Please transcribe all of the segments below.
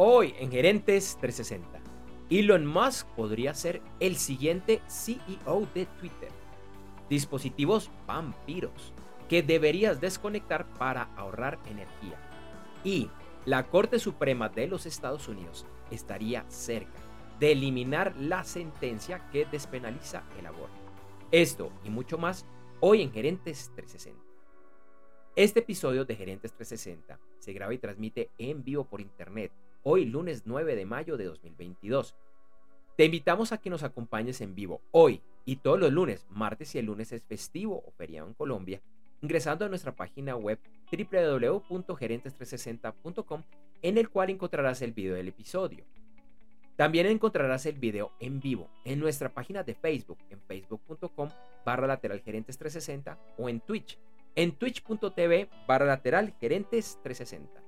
Hoy en Gerentes 360, Elon Musk podría ser el siguiente CEO de Twitter. Dispositivos vampiros que deberías desconectar para ahorrar energía. Y la Corte Suprema de los Estados Unidos estaría cerca de eliminar la sentencia que despenaliza el aborto. Esto y mucho más hoy en Gerentes 360. Este episodio de Gerentes 360 se graba y transmite en vivo por internet hoy lunes 9 de mayo de 2022. Te invitamos a que nos acompañes en vivo hoy y todos los lunes, martes y el lunes es festivo o feriado en Colombia, ingresando a nuestra página web www.gerentes360.com en el cual encontrarás el video del episodio. También encontrarás el video en vivo en nuestra página de Facebook en facebook.com barra lateral gerentes 360 o en Twitch en twitch.tv barra lateral gerentes 360.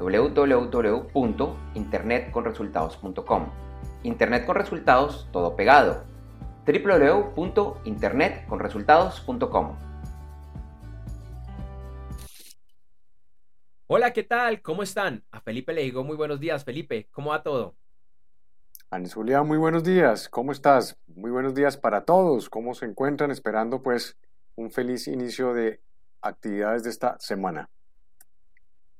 www.internetconresultados.com. Internet con resultados, todo pegado. www.internetconresultados.com. Hola, ¿qué tal? ¿Cómo están? A Felipe le digo muy buenos días. Felipe, ¿cómo va todo? Anis Julia, muy buenos días. ¿Cómo estás? Muy buenos días para todos. ¿Cómo se encuentran? Esperando pues un feliz inicio de actividades de esta semana.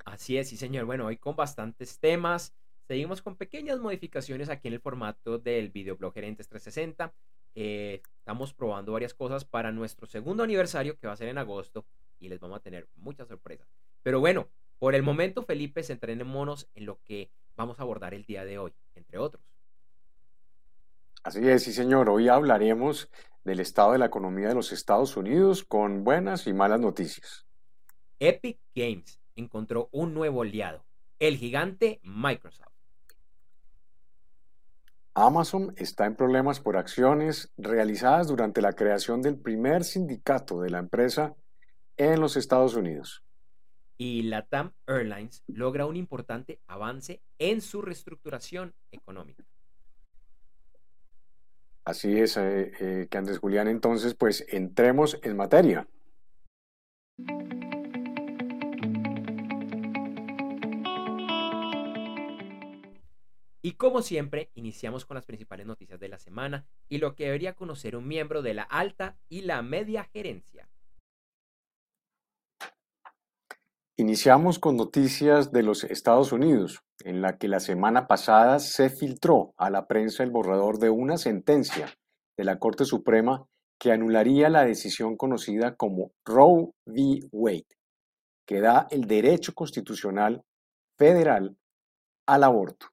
Así es, sí señor. Bueno, hoy con bastantes temas. Seguimos con pequeñas modificaciones aquí en el formato del videoblog Gerentes 360. Eh, estamos probando varias cosas para nuestro segundo aniversario que va a ser en agosto y les vamos a tener muchas sorpresas. Pero bueno, por el momento Felipe, centrémonos en lo que vamos a abordar el día de hoy, entre otros. Así es, sí señor. Hoy hablaremos del estado de la economía de los Estados Unidos con buenas y malas noticias. Epic Games encontró un nuevo aliado, el gigante Microsoft. Amazon está en problemas por acciones realizadas durante la creación del primer sindicato de la empresa en los Estados Unidos. Y Latam Airlines logra un importante avance en su reestructuración económica. Así es, eh, eh, que Andrés Julián, entonces, pues entremos en materia. Y como siempre, iniciamos con las principales noticias de la semana y lo que debería conocer un miembro de la alta y la media gerencia. Iniciamos con noticias de los Estados Unidos, en la que la semana pasada se filtró a la prensa el borrador de una sentencia de la Corte Suprema que anularía la decisión conocida como Roe v. Wade, que da el derecho constitucional federal al aborto.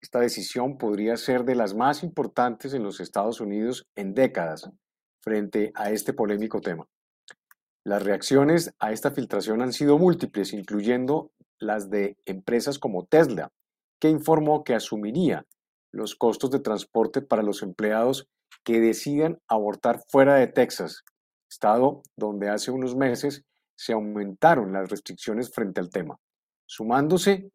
Esta decisión podría ser de las más importantes en los Estados Unidos en décadas frente a este polémico tema. Las reacciones a esta filtración han sido múltiples, incluyendo las de empresas como Tesla, que informó que asumiría los costos de transporte para los empleados que decidan abortar fuera de Texas, estado donde hace unos meses se aumentaron las restricciones frente al tema, sumándose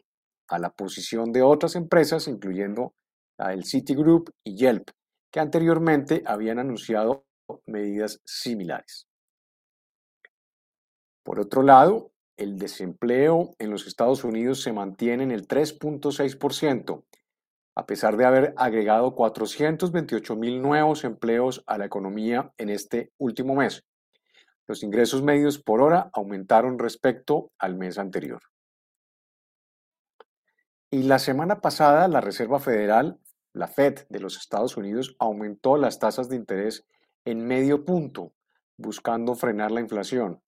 a la posición de otras empresas, incluyendo la del Citigroup y Yelp, que anteriormente habían anunciado medidas similares. Por otro lado, el desempleo en los Estados Unidos se mantiene en el 3.6%, a pesar de haber agregado 428 mil nuevos empleos a la economía en este último mes. Los ingresos medios por hora aumentaron respecto al mes anterior. Y la semana pasada la Reserva Federal, la Fed de los Estados Unidos, aumentó las tasas de interés en medio punto, buscando frenar la inflación.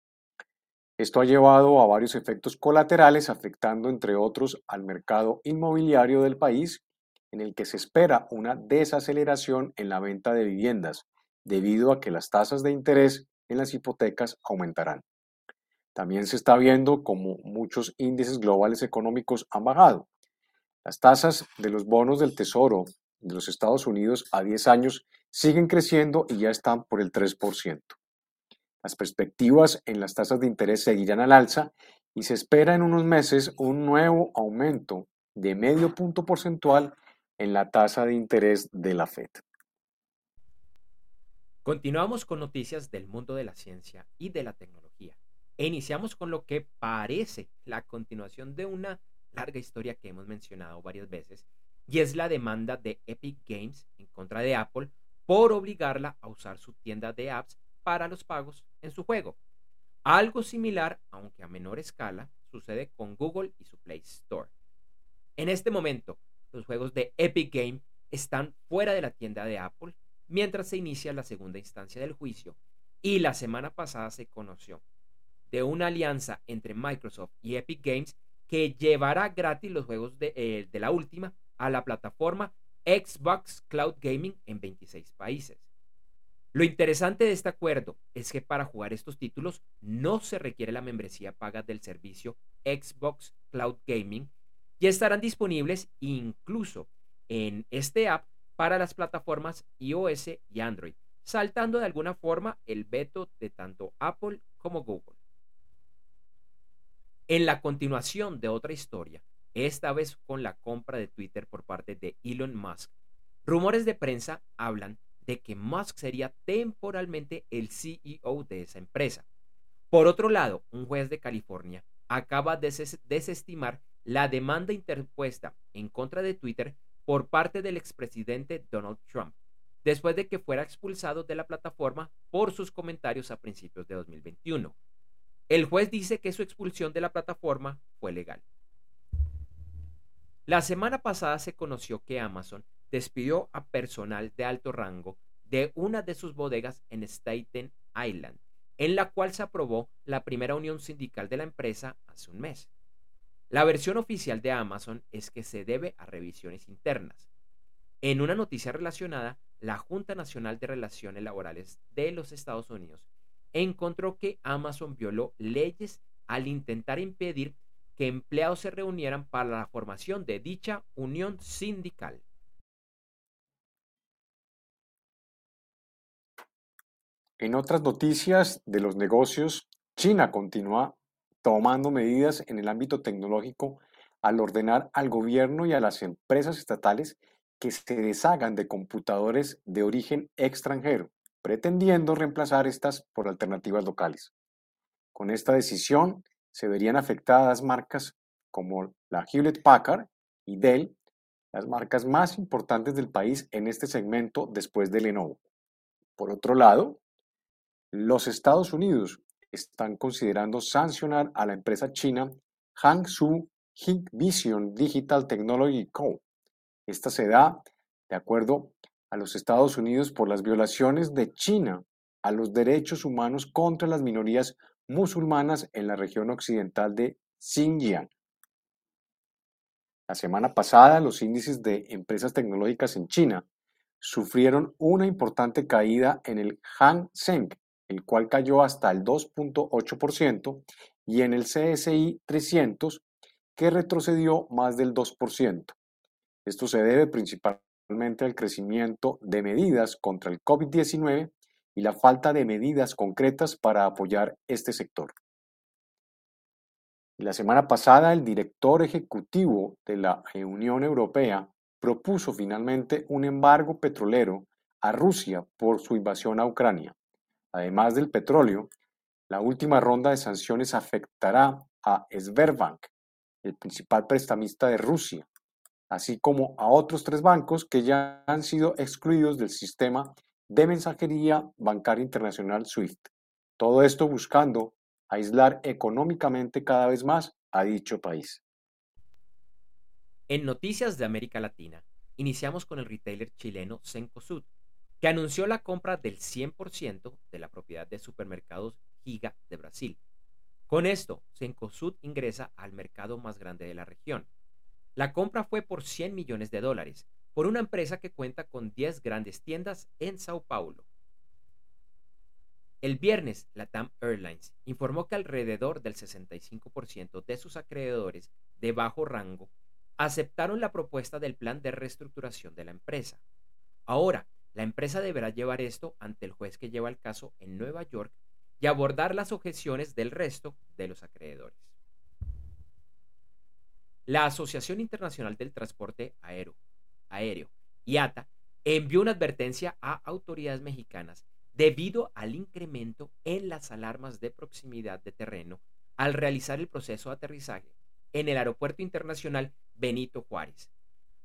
Esto ha llevado a varios efectos colaterales, afectando entre otros al mercado inmobiliario del país, en el que se espera una desaceleración en la venta de viviendas, debido a que las tasas de interés en las hipotecas aumentarán. También se está viendo como muchos índices globales económicos han bajado, Las tasas de los bonos del Tesoro de los Estados Unidos a 10 años siguen creciendo y ya están por el 3%. Las perspectivas en las tasas de interés seguirán al alza y se espera en unos meses un nuevo aumento de medio punto porcentual en la tasa de interés de la Fed. Continuamos con noticias del mundo de la ciencia y de la tecnología. E iniciamos con lo que parece la continuación de una larga historia que hemos mencionado varias veces, y es la demanda de Epic Games en contra de Apple por obligarla a usar su tienda de apps para los pagos en su juego. Algo similar, aunque a menor escala, sucede con Google y su Play Store. En este momento, los juegos de Epic Games están fuera de la tienda de Apple mientras se inicia la segunda instancia del juicio y la semana pasada se conoció de una alianza entre Microsoft y Epic Games que llevará gratis los juegos de, eh, de la última a la plataforma Xbox Cloud Gaming en 26 países. Lo interesante de este acuerdo es que para jugar estos títulos no se requiere la membresía paga del servicio Xbox Cloud Gaming y estarán disponibles incluso en este app para las plataformas iOS y Android, saltando de alguna forma el veto de tanto Apple como Google. En la continuación de otra historia, esta vez con la compra de Twitter por parte de Elon Musk, rumores de prensa hablan de que Musk sería temporalmente el CEO de esa empresa. Por otro lado, un juez de California acaba de desestimar la demanda interpuesta en contra de Twitter por parte del expresidente Donald Trump, después de que fuera expulsado de la plataforma por sus comentarios a principios de 2021. El juez dice que su expulsión de la plataforma fue legal. La semana pasada se conoció que Amazon despidió a personal de alto rango de una de sus bodegas en Staten Island, en la cual se aprobó la primera unión sindical de la empresa hace un mes. La versión oficial de Amazon es que se debe a revisiones internas. En una noticia relacionada, la Junta Nacional de Relaciones Laborales de los Estados Unidos encontró que Amazon violó leyes al intentar impedir que empleados se reunieran para la formación de dicha unión sindical. En otras noticias de los negocios, China continúa tomando medidas en el ámbito tecnológico al ordenar al gobierno y a las empresas estatales que se deshagan de computadores de origen extranjero, pretendiendo reemplazar estas por alternativas locales. Con esta decisión se verían afectadas marcas como la Hewlett Packard y Dell, las marcas más importantes del país en este segmento después de Lenovo. Por otro lado, los Estados Unidos están considerando sancionar a la empresa china Hangzhou Vision Digital Technology Co. Esta se da de acuerdo a los Estados Unidos por las violaciones de China a los derechos humanos contra las minorías musulmanas en la región occidental de Xinjiang. La semana pasada, los índices de empresas tecnológicas en China sufrieron una importante caída en el Hang Seng, el cual cayó hasta el 2.8%, y en el CSI 300, que retrocedió más del 2%. Esto se debe principalmente al crecimiento de medidas contra el COVID-19 y la falta de medidas concretas para apoyar este sector. La semana pasada, el director ejecutivo de la Unión Europea propuso finalmente un embargo petrolero a Rusia por su invasión a Ucrania. Además del petróleo, la última ronda de sanciones afectará a Sberbank, el principal prestamista de Rusia, así como a otros tres bancos que ya han sido excluidos del sistema de mensajería bancaria internacional SWIFT. Todo esto buscando aislar económicamente cada vez más a dicho país. En noticias de América Latina, iniciamos con el retailer chileno Cencosud, que anunció la compra del 100% de la propiedad de supermercados Giga de Brasil. Con esto, Cencosud ingresa al mercado más grande de la región. La compra fue por 100 millones de dólares, por una empresa que cuenta con 10 grandes tiendas en Sao Paulo. El viernes, Latam Airlines informó que alrededor del 65% de sus acreedores de bajo rango aceptaron la propuesta del plan de reestructuración de la empresa. Ahora, la empresa deberá llevar esto ante el juez que lleva el caso en Nueva York y abordar las objeciones del resto de los acreedores. La Asociación Internacional del Transporte Aéreo, Aéreo IATA envió una advertencia a autoridades mexicanas debido al incremento en las alarmas de proximidad de terreno al realizar el proceso de aterrizaje en el Aeropuerto Internacional Benito Juárez.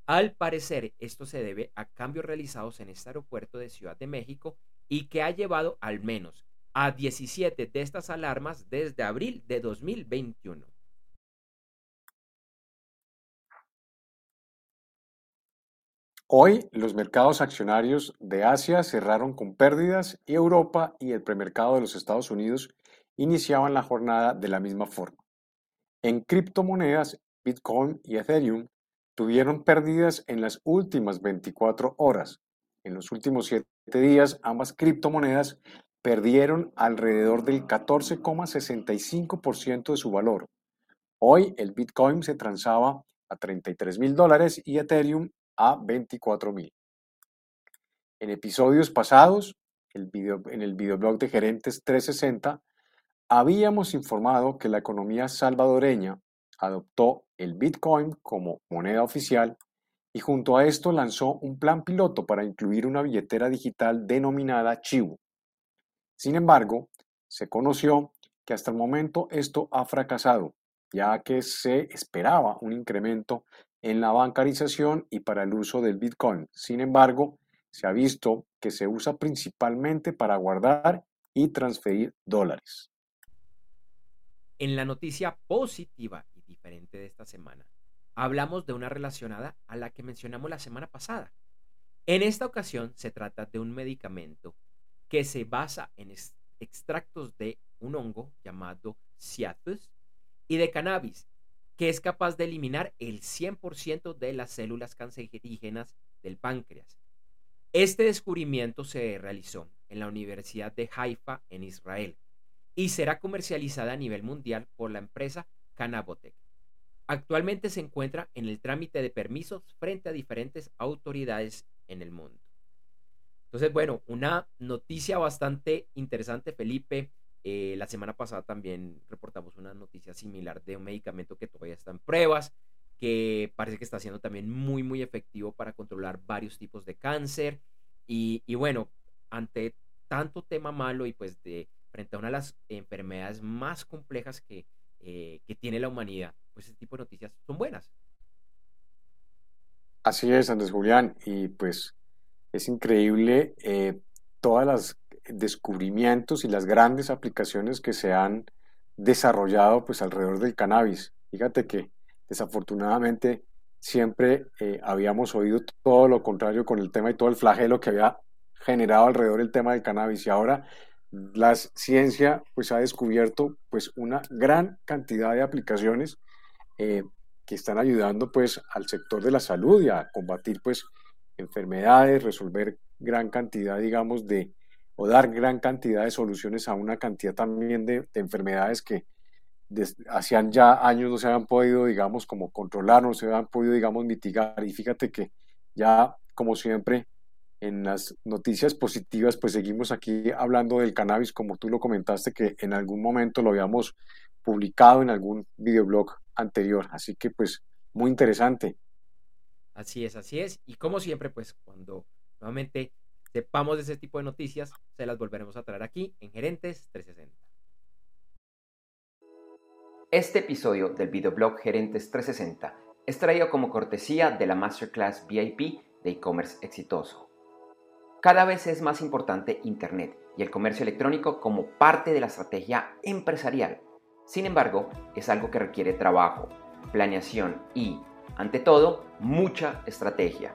Al parecer, esto se debe a cambios realizados en este aeropuerto de Ciudad de México y que ha llevado al menos a 17 de estas alarmas desde abril de 2021. Hoy los mercados accionarios de Asia cerraron con pérdidas y Europa y el premercado de los Estados Unidos iniciaban la jornada de la misma forma. En criptomonedas, Bitcoin y Ethereum tuvieron pérdidas en las últimas 24 horas. En los últimos 7 días, ambas criptomonedas perdieron alrededor del 14,65% de su valor. Hoy el Bitcoin se transaba a 33 mil dólares y Ethereum a 24 mil. En episodios pasados, el en el videoblog de Gerentes 360, habíamos informado que la economía salvadoreña adoptó el Bitcoin como moneda oficial y junto a esto lanzó un plan piloto para incluir una billetera digital denominada Chivo. Sin embargo, se conoció que hasta el momento esto ha fracasado, ya que se esperaba un incremento en la bancarización y para el uso del Bitcoin. Sin embargo, se ha visto que se usa principalmente para guardar y transferir dólares. En la noticia positiva y diferente de esta semana, hablamos de una relacionada a la que mencionamos la semana pasada. En esta ocasión se trata de un medicamento que se basa en extractos de un hongo llamado Ciatus y de cannabis que es capaz de eliminar el 100% de las células cancerígenas del páncreas. Este descubrimiento se realizó en la Universidad de Haifa en Israel y será comercializada a nivel mundial por la empresa Cannabotech. Actualmente se encuentra en el trámite de permisos frente a diferentes autoridades en el mundo. Entonces, bueno, una noticia bastante interesante, Felipe, eh, la semana pasada también reportamos una noticia similar de un medicamento que todavía está en pruebas, que parece que está siendo también muy, muy efectivo para controlar varios tipos de cáncer. Y, bueno, ante tanto tema malo y pues de frente a una de las enfermedades más complejas que, eh, que tiene la humanidad, pues este tipo de noticias son buenas. Así es, Andrés Julián, y pues es increíble eh, todas las descubrimientos y las grandes aplicaciones que se han desarrollado pues alrededor del cannabis. Fíjate que desafortunadamente siempre eh, habíamos oído todo lo contrario con el tema y todo el flagelo que había generado alrededor del tema del cannabis y ahora la ciencia pues ha descubierto pues una gran cantidad de aplicaciones eh, que están ayudando pues al sector de la salud y a combatir pues enfermedades, resolver gran cantidad digamos de, o dar gran cantidad de soluciones a una cantidad también de, enfermedades que hacían ya años no se habían podido, digamos, como controlar, no se habían podido, digamos, mitigar. Y fíjate que ya, como siempre, en las noticias positivas, pues seguimos aquí hablando del cannabis, como tú lo comentaste, que en algún momento lo habíamos publicado en algún videoblog anterior. Así que, pues, muy interesante. Así es, así es. Y como siempre, pues, cuando nuevamente sepamos de ese tipo de noticias, se las volveremos a traer aquí en Gerentes 360. Este episodio del videoblog Gerentes 360 es traído como cortesía de la Masterclass VIP de e-commerce exitoso. Cada vez es más importante Internet y el comercio electrónico como parte de la estrategia empresarial. Sin embargo, es algo que requiere trabajo, planeación y, ante todo, mucha estrategia.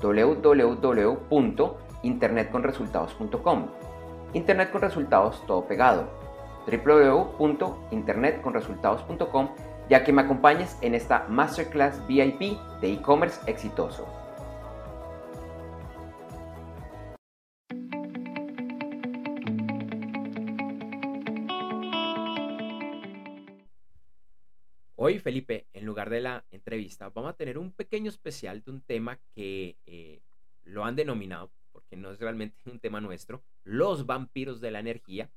www.internetconresultados.com. Internet con resultados todo pegado. www.internetconresultados.com ya que me acompañes en esta Masterclass VIP de e-commerce exitoso. Hoy, Felipe, en lugar de la entrevista, vamos a tener un pequeño especial de un tema que eh, lo han denominado, porque no es realmente un tema nuestro, los vampiros de la energía,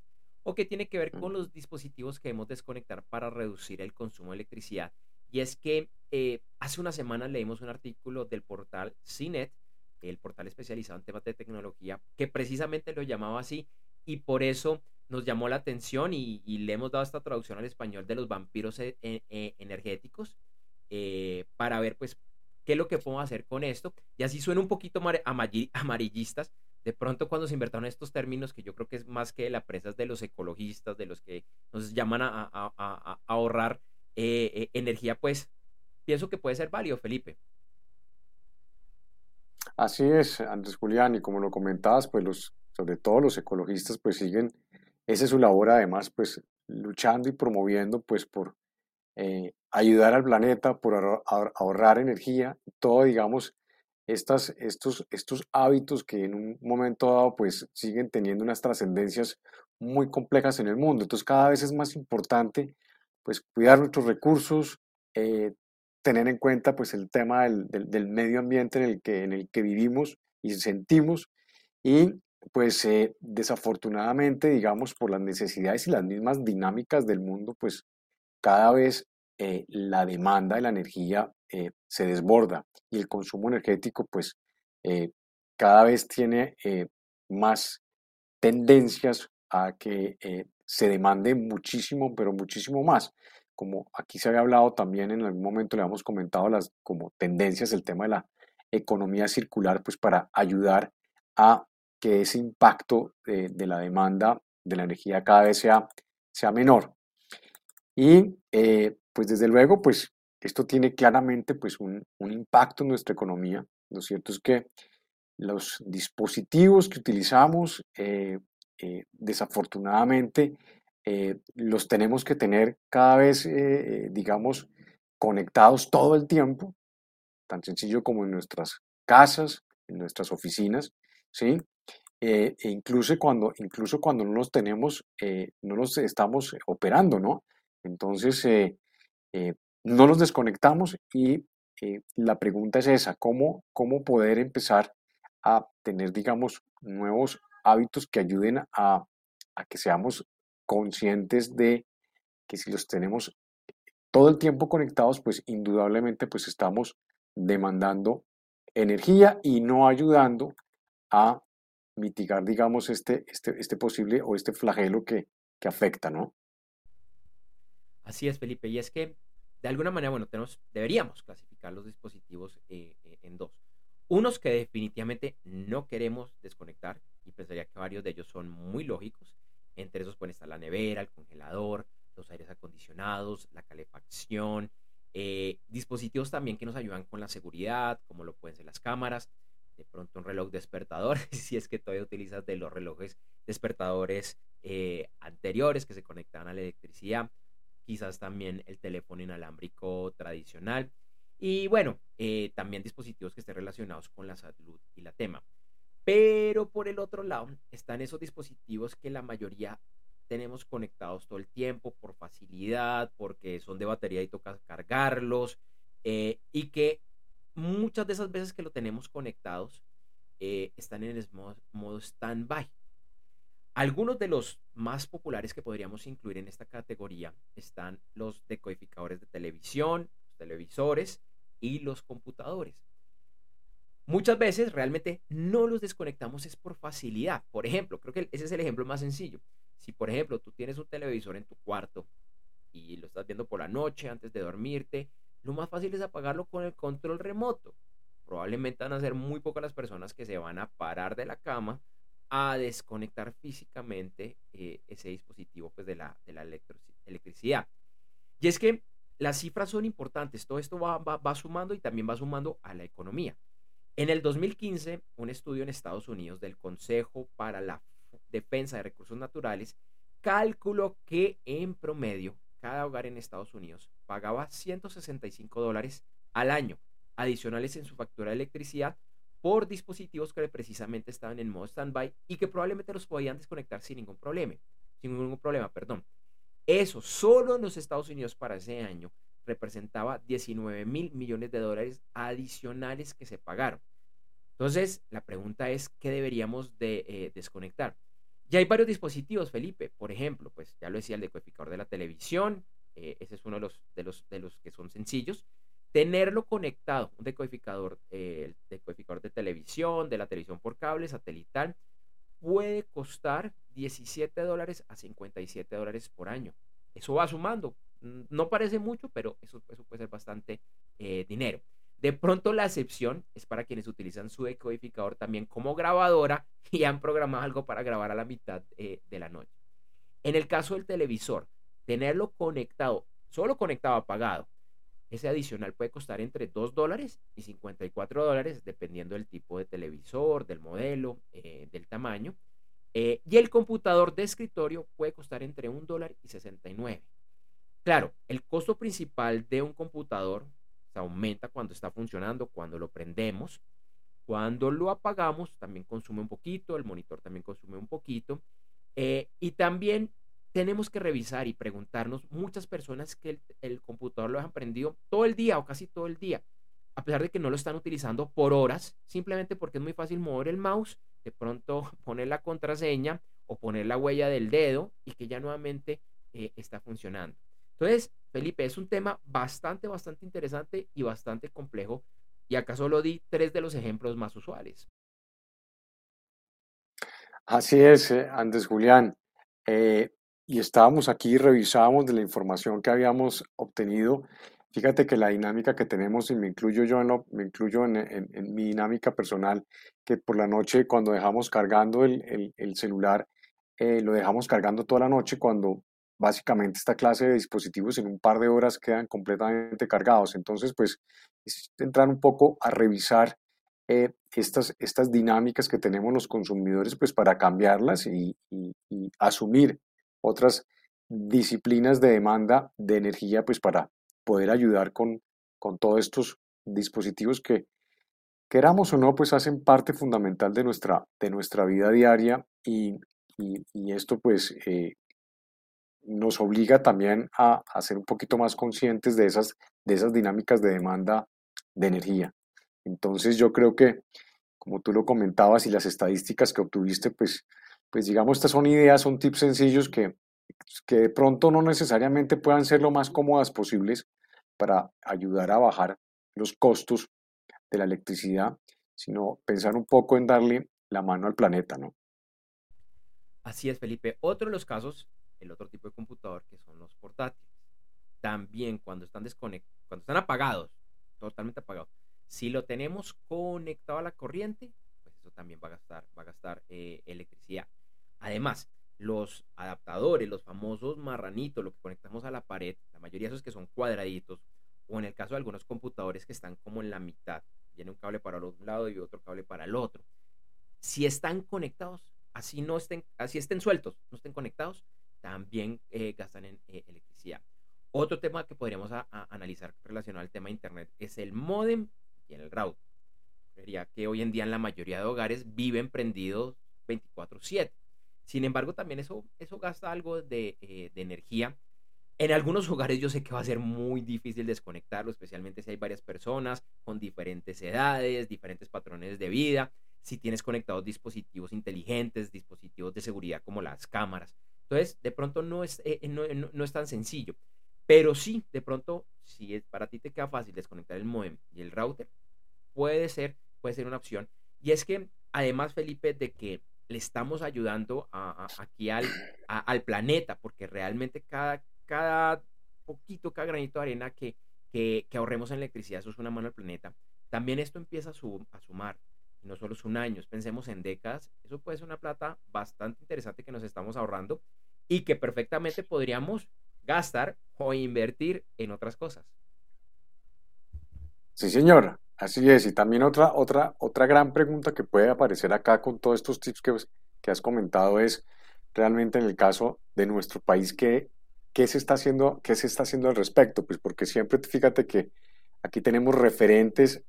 o que tiene que ver con los dispositivos que debemos desconectar para reducir el consumo de electricidad. Y es que eh, hace una semana leímos un artículo del portal CINET, el portal especializado en temas de tecnología, que precisamente lo llamaba así, y por eso nos llamó la atención y, le hemos dado esta traducción al español de los vampiros e, e, e, energéticos eh, para ver pues qué es lo que podemos hacer con esto. Y así suena un poquito amarillistas. De pronto cuando se inventaron estos términos, que yo creo que es más que la presa de los ecologistas, de los que nos llaman a, ahorrar eh, eh, energía, pues pienso que puede ser válido, Felipe. Así es, Andrés Julián, y como lo comentabas, pues los, sobre todo los ecologistas, pues siguen esa es su labor además, pues luchando y promoviendo pues por eh, ayudar al planeta, por ahorrar energía, todo digamos estas, estos, estos hábitos que en un momento dado pues siguen teniendo unas trascendencias muy complejas en el mundo. Entonces cada vez es más importante pues cuidar nuestros recursos, eh, tener en cuenta pues el tema del, del, medio ambiente en el, que, en el que vivimos y sentimos y pues eh, desafortunadamente, digamos, por las necesidades y las mismas dinámicas del mundo, pues cada vez eh, la demanda de la energía eh, se desborda y el consumo energético, pues cada vez tiene más tendencias a que se demande muchísimo, pero muchísimo más. Como aquí se había hablado también en algún momento, le hemos comentado las como tendencias, el tema de la economía circular, pues para ayudar a que ese impacto de, la demanda de la energía cada vez sea, sea menor. Y eh, pues desde luego, pues esto tiene claramente pues un, impacto en nuestra economía. Lo cierto es que los dispositivos que utilizamos, eh, eh, desafortunadamente, los tenemos que tener cada vez, digamos, conectados todo el tiempo, tan sencillo como en nuestras casas, en nuestras oficinas, ¿sí? Eh, e incluso cuando, incluso cuando no los tenemos, eh, no los estamos operando, ¿no? Entonces, eh, no los desconectamos y la pregunta es esa, ¿cómo, ¿cómo poder empezar a tener, digamos, nuevos hábitos que ayuden a, a que seamos conscientes de que si los tenemos todo el tiempo conectados, pues indudablemente pues estamos demandando energía y no ayudando a mitigar, digamos, este, este, este posible o este flagelo que, que afecta, ¿no? Así es, Felipe. Y es que, de alguna manera, bueno, tenemos, deberíamos clasificar los dispositivos eh, eh, en dos. Unos que definitivamente no queremos desconectar, y pensaría que varios de ellos son muy lógicos. Entre esos pueden estar la nevera, el congelador, los aires acondicionados, la calefacción, eh, dispositivos también que nos ayudan con la seguridad, como lo pueden ser las cámaras, de pronto un reloj despertador, si es que todavía utilizas de los relojes despertadores eh, anteriores que se conectaban a la electricidad, quizás también el teléfono inalámbrico tradicional y bueno, eh, también dispositivos que estén relacionados con la salud y la tema. Pero por el otro lado están esos dispositivos que la mayoría tenemos conectados todo el tiempo por facilidad, porque son de batería y toca cargarlos, eh, y que muchas de esas veces que lo tenemos conectados eh, están en el modo, modo stand-by. Algunos de los más populares que podríamos incluir en esta categoría están los decodificadores de televisión, los televisores y los computadores. Muchas veces realmente no los desconectamos es por facilidad. Por ejemplo, creo que ese es el ejemplo más sencillo. Si por ejemplo tú tienes un televisor en tu cuarto y lo estás viendo por la noche antes de dormirte lo más fácil es apagarlo con el control remoto. Probablemente van a ser muy pocas las personas que se van a parar de la cama a desconectar físicamente eh, ese dispositivo pues, de la, de la electricidad. Y es que las cifras son importantes, todo esto va, va, sumando y también va sumando a la economía. En el 2015, un estudio en Estados Unidos del Consejo para la Defensa de Recursos Naturales calculó que en promedio cada hogar en Estados Unidos pagaba 165 dólares al año adicionales en su factura de electricidad por dispositivos que precisamente estaban en modo standby y que probablemente los podían desconectar sin ningún problema. Sin ningún problema, perdón. Eso solo en los Estados Unidos para ese año representaba 19 mil millones de dólares adicionales que se pagaron. Entonces, la pregunta es, ¿qué deberíamos de eh, desconectar? Ya hay varios dispositivos, Felipe. Por ejemplo, pues ya lo decía el decodificador de la televisión. Eh, ese es uno de los, de, los, de los que son sencillos. Tenerlo conectado, un decodificador, eh, el decodificador de televisión, de la televisión por cable, satelital, puede costar 17 dólares a 57 dólares por año. Eso va sumando. No parece mucho, pero eso, puede ser bastante eh, dinero. De pronto la excepción es para quienes utilizan su decodificador también como grabadora y han programado algo para grabar a la mitad eh, de la noche. En el caso del televisor, tenerlo conectado, solo conectado apagado, ese adicional puede costar entre 2 dólares y 54 dólares, dependiendo del tipo de televisor, del modelo, eh, del tamaño. Eh, y el computador de escritorio puede costar entre 1 dólar y 69. Claro, el costo principal de un computador aumenta cuando está funcionando, cuando lo prendemos. Cuando lo apagamos, también consume un poquito, el monitor también consume un poquito. Eh, y también tenemos que revisar y preguntarnos, muchas personas que el, computador lo han prendido todo el día o casi todo el día, a pesar de que no lo están utilizando por horas, simplemente porque es muy fácil mover el mouse, de pronto poner la contraseña o poner la huella del dedo y que ya nuevamente eh, está funcionando. Entonces, Felipe, es un tema bastante, bastante interesante y bastante complejo. Y acá solo di tres de los ejemplos más usuales. Así es, eh, Andrés Julián. Eh, y estábamos aquí revisábamos de la información que habíamos obtenido. Fíjate que la dinámica que tenemos, y me incluyo yo en, lo, me incluyo en, mi dinámica personal, que por la noche cuando dejamos cargando el, el, el celular, eh, lo dejamos cargando toda la noche cuando básicamente esta clase de dispositivos en un par de horas quedan completamente cargados. Entonces, pues, es entrar un poco a revisar eh, estas, estas dinámicas que tenemos los consumidores, pues para cambiarlas y, asumir otras disciplinas de demanda de energía, pues para poder ayudar con, con todos estos dispositivos que, queramos o no, pues hacen parte fundamental de nuestra, de nuestra vida diaria y, y, esto pues eh, nos obliga también a, a, ser un poquito más conscientes de esas, de esas dinámicas de demanda de energía. Entonces yo creo que, como tú lo comentabas y las estadísticas que obtuviste, pues pues digamos, estas son ideas, son tips sencillos que, que de pronto no necesariamente puedan ser lo más cómodas posibles para ayudar a bajar los costos de la electricidad, sino pensar un poco en darle la mano al planeta, ¿no? Así es, Felipe. Otro de los casos, el otro tipo de computador, que son los portátiles. También cuando están desconectados, cuando están apagados, totalmente apagados, si lo tenemos conectado a la corriente, pues eso también va a gastar, va a gastar eh, electricidad. Además, los adaptadores, los famosos marranitos, lo que conectamos a la pared, la mayoría de esos que son cuadraditos, o en el caso de algunos computadores que están como en la mitad, tiene un cable para un lado y otro cable para el otro. Si están conectados, así no estén, así estén sueltos, no estén conectados, también eh, gastan en eh, electricidad. Otro tema que podríamos analizar relacionado al tema internet es el modem y el router. Sería que hoy en día en la mayoría de hogares viven prendidos 24/7 sin embargo, también eso, eso gasta algo eh, de, energía. En algunos hogares yo sé que va a ser muy difícil desconectarlo, especialmente si hay varias personas con diferentes edades, diferentes patrones de vida, si tienes conectados dispositivos inteligentes, dispositivos de seguridad como las cámaras. Entonces, de pronto no es, eh, no, no, es tan sencillo. Pero sí, de pronto, si es, para ti te queda fácil desconectar el modem y el router, puede ser, puede ser una opción. Y es que, además, Felipe, de que le estamos ayudando aquí al, al, planeta, porque realmente cada, cada poquito, cada granito de arena que, que, ahorremos en electricidad, eso es una mano al planeta. También esto empieza a sumar, no solo son años, pensemos en décadas, eso puede ser una plata bastante interesante que nos estamos ahorrando y que perfectamente podríamos gastar o invertir en otras cosas. Sí, señor. Así es, y también otra, otra, otra gran pregunta que puede aparecer acá con todos estos tips que, que has comentado es realmente en el caso de nuestro país, ¿qué, qué, se está haciendo, ¿qué se está haciendo al respecto? Pues porque siempre fíjate que aquí tenemos referentes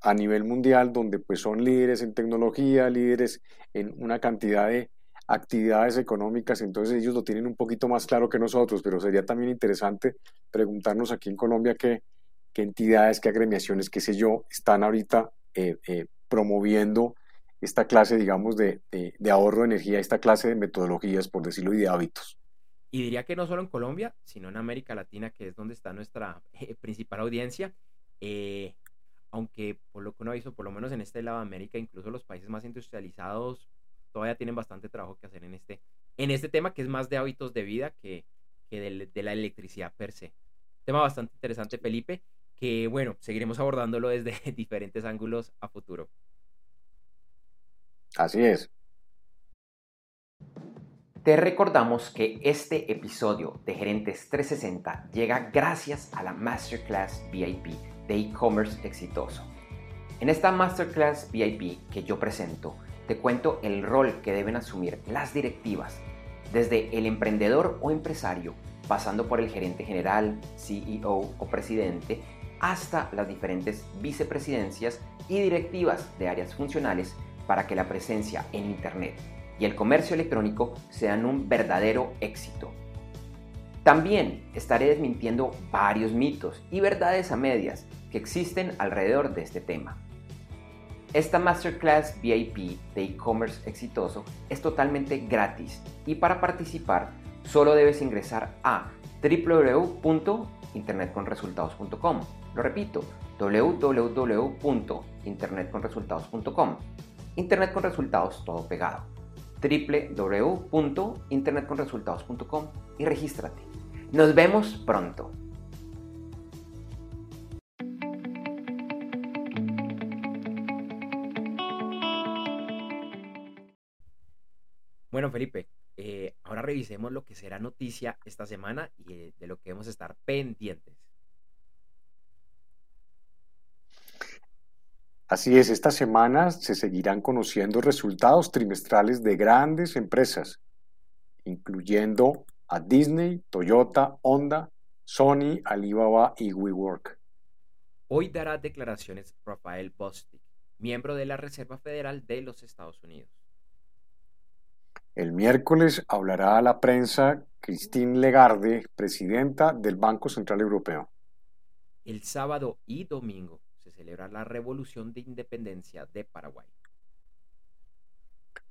a nivel mundial donde pues son líderes en tecnología, líderes en una cantidad de actividades económicas, entonces ellos lo tienen un poquito más claro que nosotros, pero sería también interesante preguntarnos aquí en Colombia qué, qué entidades, qué agremiaciones, qué sé yo, están ahorita eh, eh, promoviendo esta clase, digamos, de, ahorro de energía, esta clase de metodologías, por decirlo, y de hábitos. Y diría que no solo en Colombia, sino en América Latina, que es donde está nuestra eh, principal audiencia. Aunque por lo que uno ha visto, por lo menos en este lado de América, incluso los países más industrializados todavía tienen bastante trabajo que hacer en este, en este tema, que es más de hábitos de vida que, que de, de la electricidad per se. Tema bastante interesante, Felipe que bueno, seguiremos abordándolo desde diferentes ángulos a futuro. Así es. Te recordamos que este episodio de Gerentes 360 llega gracias a la Masterclass VIP de e-commerce exitoso. En esta Masterclass VIP que yo presento, te cuento el rol que deben asumir las directivas, desde el emprendedor o empresario, pasando por el gerente general, CEO o presidente, hasta las diferentes vicepresidencias y directivas de áreas funcionales para que la presencia en Internet y el comercio electrónico sean un verdadero éxito. También estaré desmintiendo varios mitos y verdades a medias que existen alrededor de este tema. Esta Masterclass VIP de e-commerce exitoso es totalmente gratis y para participar solo debes ingresar a www.internetconresultados.com lo repito, www.internetconresultados.com. Internet con resultados todo pegado. www.internetconresultados.com y regístrate. Nos vemos pronto. Bueno, Felipe, eh, ahora revisemos lo que será noticia esta semana y eh, de lo que debemos estar pendientes. Así es, esta semana se seguirán conociendo resultados trimestrales de grandes empresas, incluyendo a Disney, Toyota, Honda, Sony, Alibaba y WeWork. Hoy dará declaraciones Rafael Bostic, miembro de la Reserva Federal de los Estados Unidos. El miércoles hablará a la prensa Christine Legarde, presidenta del Banco Central Europeo. El sábado y domingo celebra la Revolución de Independencia de Paraguay.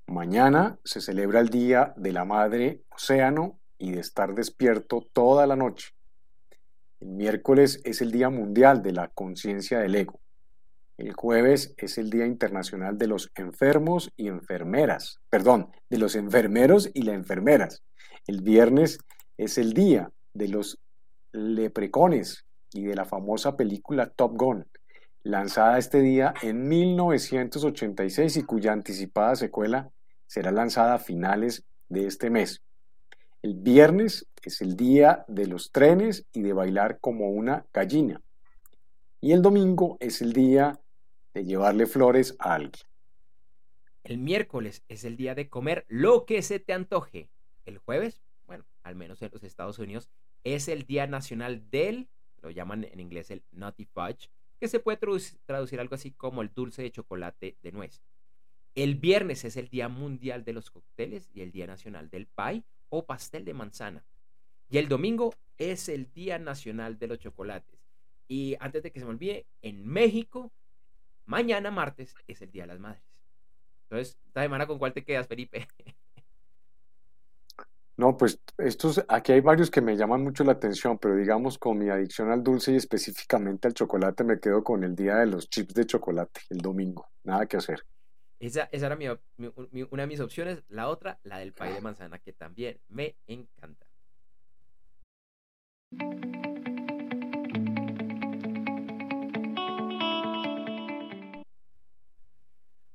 Mañana se celebra el Día de la Madre Océano y de estar despierto toda la noche. El miércoles es el Día Mundial de la Conciencia del Ego. El jueves es el Día Internacional de los Enfermos y Enfermeras. Perdón, de los enfermeros y las enfermeras. El viernes es el Día de los Leprecones y de la famosa película Top Gun lanzada este día en 1986 y cuya anticipada secuela será lanzada a finales de este mes. El viernes es el día de los trenes y de bailar como una gallina. Y el domingo es el día de llevarle flores a alguien. El miércoles es el día de comer lo que se te antoje. El jueves, bueno, al menos en los Estados Unidos, es el Día Nacional del, lo llaman en inglés el Nutty Fudge, que se puede traducir, algo así como el dulce de chocolate de nuez. El viernes es el Día Mundial de los Cócteles y el Día Nacional del Pie o pastel de manzana. Y el domingo es el Día Nacional de los Chocolates. Y antes de que se me olvide, en México, mañana martes es el Día de las Madres. Entonces, esta semana con cuál te quedas, Felipe? No, pues estos, aquí hay varios que me llaman mucho la atención, pero digamos con mi adicción al dulce y específicamente al chocolate, me quedo con el día de los chips de chocolate, el domingo, nada que hacer. Esa, esa era una de mis opciones, la otra, la del pay de manzana, que también me encanta.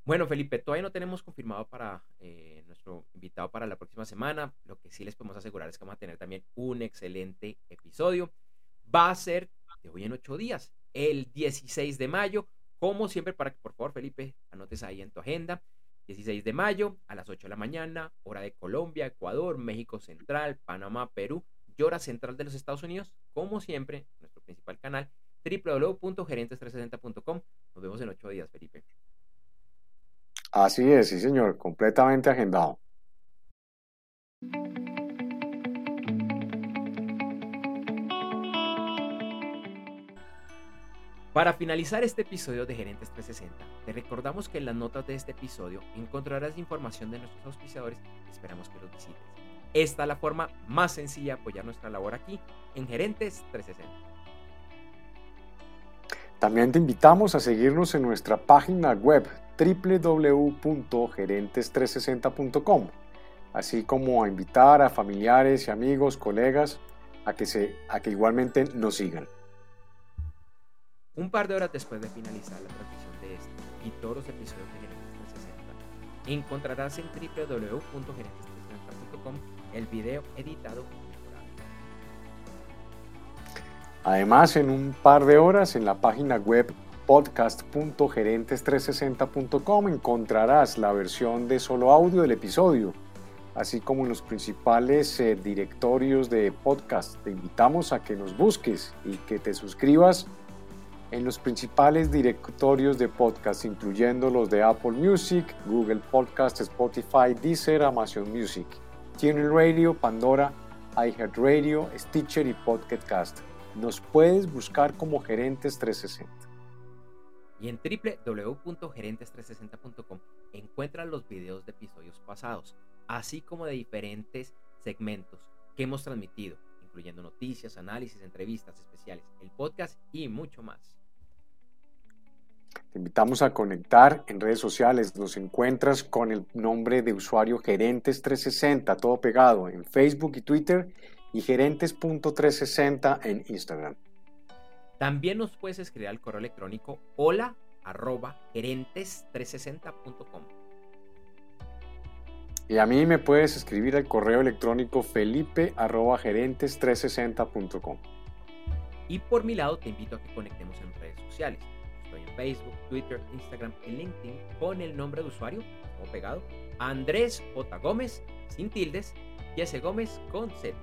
Bueno, Felipe, todavía no tenemos confirmado para eh, nuestro invitado para la próxima semana. Lo que sí les podemos asegurar es que vamos a tener también un excelente episodio. Va a ser de hoy en ocho días, el 16 de mayo, como siempre, para que por favor, Felipe, anotes ahí en tu agenda. 16 de mayo a las 8 de la mañana, hora de Colombia, Ecuador, México Central, Panamá, Perú y hora central de los Estados Unidos. Como siempre, nuestro principal canal, www.gerentes360.com. Nos vemos en 8 días, Felipe. Así es, sí, señor, completamente agendado. Para finalizar este episodio de Gerentes 360, te recordamos que en las notas de este episodio encontrarás información de nuestros auspiciadores y esperamos que los visites. Esta es la forma más sencilla de apoyar nuestra labor aquí en Gerentes 360. También te invitamos a seguirnos en nuestra página web www.gerentes360.com, así como a invitar a familiares y amigos, colegas a que, se, a que igualmente nos sigan. Un par de horas después de finalizar la transmisión de este y todos los episodios de Gerentes 360, encontrarás en www.gerentes360.com el video editado Además, en un par de horas en la página web podcast.gerentes360.com encontrarás la versión de solo audio del episodio, así como en los principales eh, directorios de podcast. Te invitamos a que nos busques y que te suscribas en los principales directorios de podcast, incluyendo los de Apple Music, Google Podcast, Spotify, Deezer, Amazon Music, TuneIn Radio, Pandora, iHeartRadio, Stitcher y Podcast. Nos puedes buscar como Gerentes 360. Y en www.gerentes360.com encuentras los videos de episodios pasados, así como de diferentes segmentos que hemos transmitido, incluyendo noticias, análisis, entrevistas especiales, el podcast y mucho más. Te invitamos a conectar en redes sociales. Nos encuentras con el nombre de usuario Gerentes360, todo pegado en Facebook y Twitter y gerentes.360 en Instagram. También nos puedes escribir al correo electrónico hola arroba gerentes360.com. Y a mí me puedes escribir al correo electrónico felipe arroba gerentes360.com. Y por mi lado te invito a que conectemos en redes sociales. Estoy en Facebook, Twitter, Instagram y LinkedIn con el nombre de usuario, o pegado, Andrés J. Gómez, sin tildes, y ese Gómez con Z.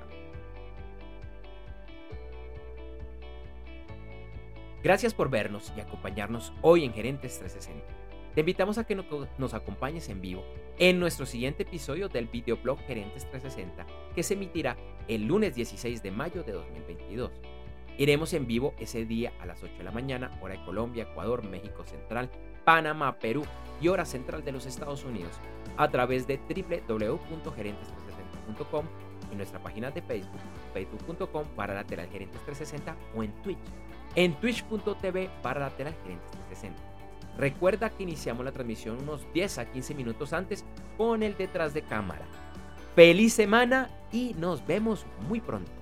Gracias por vernos y acompañarnos hoy en Gerentes 360. Te invitamos a que nos acompañes en vivo en nuestro siguiente episodio del videoblog Gerentes 360 que se emitirá el lunes 16 de mayo de 2022. Iremos en vivo ese día a las 8 de la mañana, hora de Colombia, Ecuador, México Central, Panamá, Perú y hora central de los Estados Unidos a través de www.gerentes360.com y nuestra página de Facebook, facebook.com para lateral gerentes 360 o en Twitch, en twitch.tv para lateral gerentes 360. Recuerda que iniciamos la transmisión unos 10 a 15 minutos antes con el detrás de cámara. Feliz semana y nos vemos muy pronto.